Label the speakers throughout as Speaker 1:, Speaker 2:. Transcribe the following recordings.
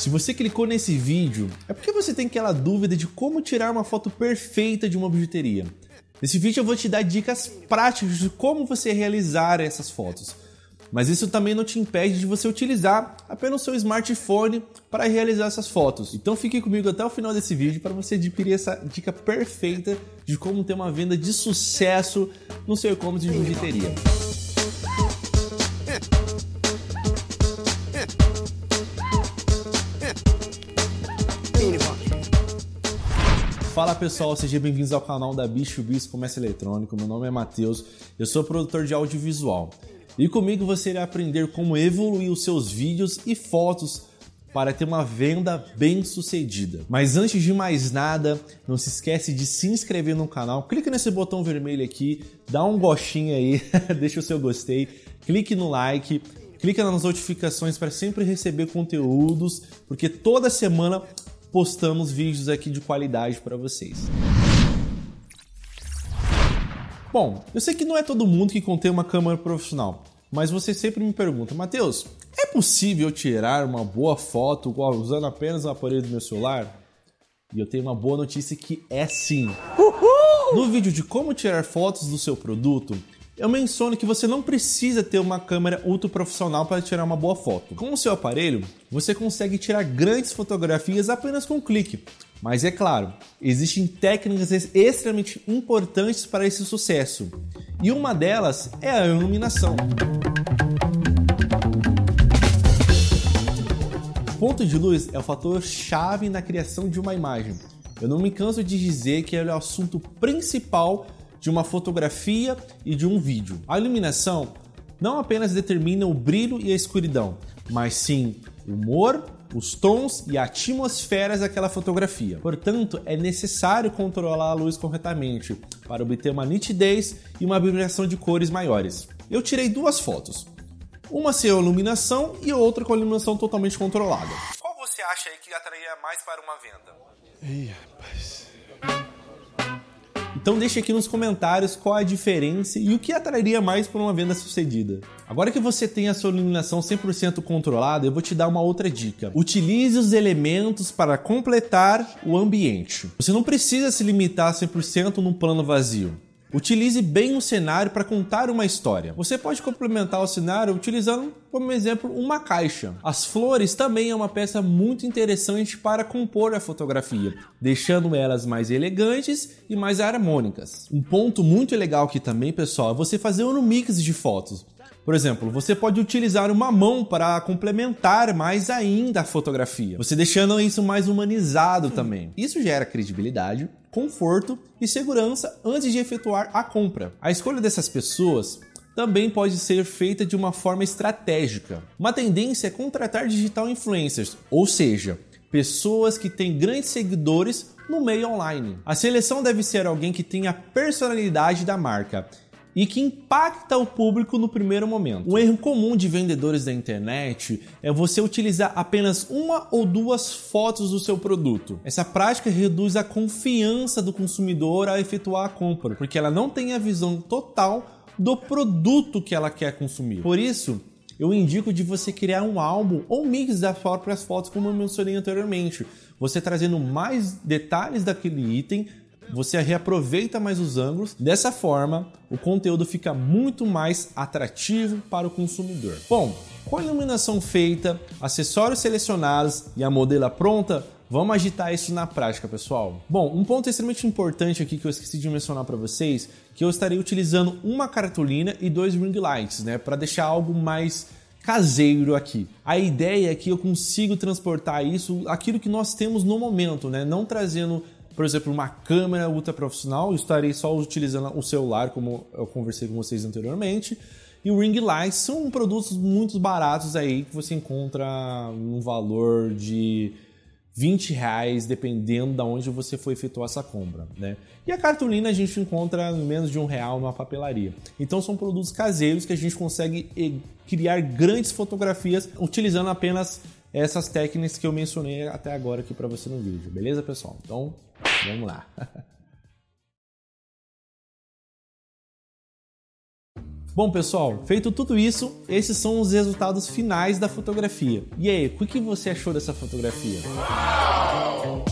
Speaker 1: Se você clicou nesse vídeo, é porque você tem aquela dúvida de como tirar uma foto perfeita de uma bijuteria. Nesse vídeo eu vou te dar dicas práticas de como você realizar essas fotos. Mas isso também não te impede de você utilizar apenas o seu smartphone para realizar essas fotos. Então fique comigo até o final desse vídeo para você adquirir essa dica perfeita de como ter uma venda de sucesso no seu e-commerce de bijuteria. Fala pessoal, sejam bem-vindos ao canal da Bicho Bis Comércio Eletrônico. Meu nome é Matheus, eu sou produtor de audiovisual. E comigo você irá aprender como evoluir os seus vídeos e fotos para ter uma venda bem sucedida. Mas antes de mais nada, não se esquece de se inscrever no canal, clique nesse botão vermelho aqui, dá um gostinho aí, deixa o seu gostei, clique no like, clique nas notificações para sempre receber conteúdos, porque toda semana postamos vídeos aqui de qualidade para vocês. Bom, eu sei que não é todo mundo que contém uma câmera profissional, mas você sempre me pergunta, Matheus, é possível tirar uma boa foto usando apenas o aparelho do meu celular? E eu tenho uma boa notícia que é sim. Uhul! No vídeo de como tirar fotos do seu produto, eu menciono que você não precisa ter uma câmera ultra profissional para tirar uma boa foto. Com o seu aparelho, você consegue tirar grandes fotografias apenas com um clique. Mas é claro, existem técnicas extremamente importantes para esse sucesso. E uma delas é a iluminação. Ponto de luz é o fator chave na criação de uma imagem. Eu não me canso de dizer que ele é o assunto principal de uma fotografia e de um vídeo. A iluminação não apenas determina o brilho e a escuridão, mas sim o humor, os tons e atmosferas daquela fotografia. Portanto, é necessário controlar a luz corretamente para obter uma nitidez e uma vibração de cores maiores. Eu tirei duas fotos, uma sem iluminação e outra com a iluminação totalmente controlada. Qual você acha aí que atrairia mais para uma venda? Ih, rapaz. Então deixe aqui nos comentários qual a diferença e o que atrairia mais para uma venda sucedida. Agora que você tem a sua iluminação 100% controlada, eu vou te dar uma outra dica. Utilize os elementos para completar o ambiente. Você não precisa se limitar 100% num plano vazio. Utilize bem o cenário para contar uma história. Você pode complementar o cenário utilizando, como exemplo, uma caixa. As flores também é uma peça muito interessante para compor a fotografia, deixando elas mais elegantes e mais harmônicas. Um ponto muito legal aqui também, pessoal, é você fazer um mix de fotos. Por exemplo, você pode utilizar uma mão para complementar mais ainda a fotografia, você deixando isso mais humanizado também. Isso gera credibilidade, conforto e segurança antes de efetuar a compra. A escolha dessas pessoas também pode ser feita de uma forma estratégica. Uma tendência é contratar digital influencers, ou seja, pessoas que têm grandes seguidores no meio online. A seleção deve ser alguém que tenha personalidade da marca e que impacta o público no primeiro momento. Um erro comum de vendedores da internet é você utilizar apenas uma ou duas fotos do seu produto. Essa prática reduz a confiança do consumidor a efetuar a compra, porque ela não tem a visão total do produto que ela quer consumir. Por isso, eu indico de você criar um álbum ou mix das próprias fotos, como eu mencionei anteriormente. Você trazendo mais detalhes daquele item, você reaproveita mais os ângulos. Dessa forma, o conteúdo fica muito mais atrativo para o consumidor. Bom, com a iluminação feita, acessórios selecionados e a modela pronta, Vamos agitar isso na prática, pessoal. Bom, um ponto extremamente importante aqui que eu esqueci de mencionar para vocês, que eu estarei utilizando uma cartolina e dois ring lights, né, para deixar algo mais caseiro aqui. A ideia é que eu consigo transportar isso, aquilo que nós temos no momento, né, não trazendo por exemplo, uma câmera ultra profissional, eu estarei só utilizando o celular, como eu conversei com vocês anteriormente. E o Ring Light são produtos muito baratos aí que você encontra num valor de 20 reais, dependendo de onde você for efetuar essa compra. Né? E a cartolina a gente encontra menos de um real numa papelaria. Então são produtos caseiros que a gente consegue eh, criar grandes fotografias utilizando apenas essas técnicas que eu mencionei até agora aqui para você no vídeo, beleza, pessoal? Então, vamos lá. Bom, pessoal, feito tudo isso, esses são os resultados finais da fotografia. E aí, o que você achou dessa fotografia?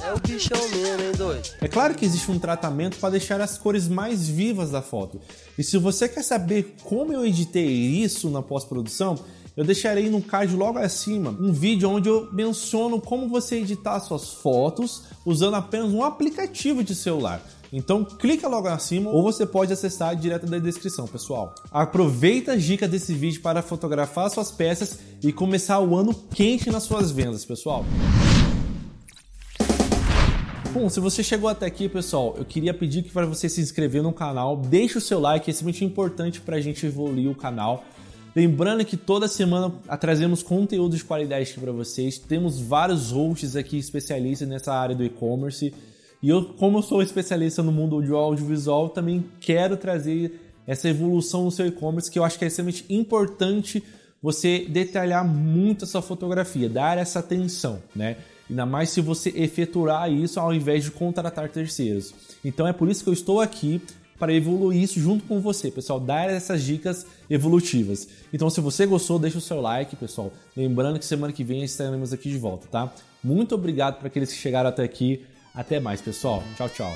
Speaker 2: É o bichão mesmo, hein, doido?
Speaker 1: É claro que existe um tratamento para deixar as cores mais vivas da foto. E se você quer saber como eu editei isso na pós-produção, eu deixarei no card logo acima um vídeo onde eu menciono como você editar suas fotos usando apenas um aplicativo de celular. Então clica logo acima ou você pode acessar direto da descrição, pessoal. Aproveita a dica desse vídeo para fotografar suas peças e começar o ano quente nas suas vendas, pessoal. Bom, se você chegou até aqui, pessoal, eu queria pedir que para você se inscrever no canal, deixe o seu like, é extremamente importante para a gente evoluir o canal. Lembrando que toda semana trazemos conteúdo de qualidade aqui para vocês. Temos vários hosts aqui especialistas nessa área do e-commerce. E eu, como eu sou especialista no mundo do audiovisual, também quero trazer essa evolução no seu e-commerce, que eu acho que é extremamente importante você detalhar muito essa fotografia, dar essa atenção, né? Ainda mais se você efetuar isso ao invés de contratar terceiros. Então é por isso que eu estou aqui para evoluir isso junto com você, pessoal, dar essas dicas evolutivas. Então, se você gostou, deixa o seu like, pessoal. Lembrando que semana que vem estaremos aqui de volta, tá? Muito obrigado para aqueles que chegaram até aqui. Até mais, pessoal. Tchau, tchau.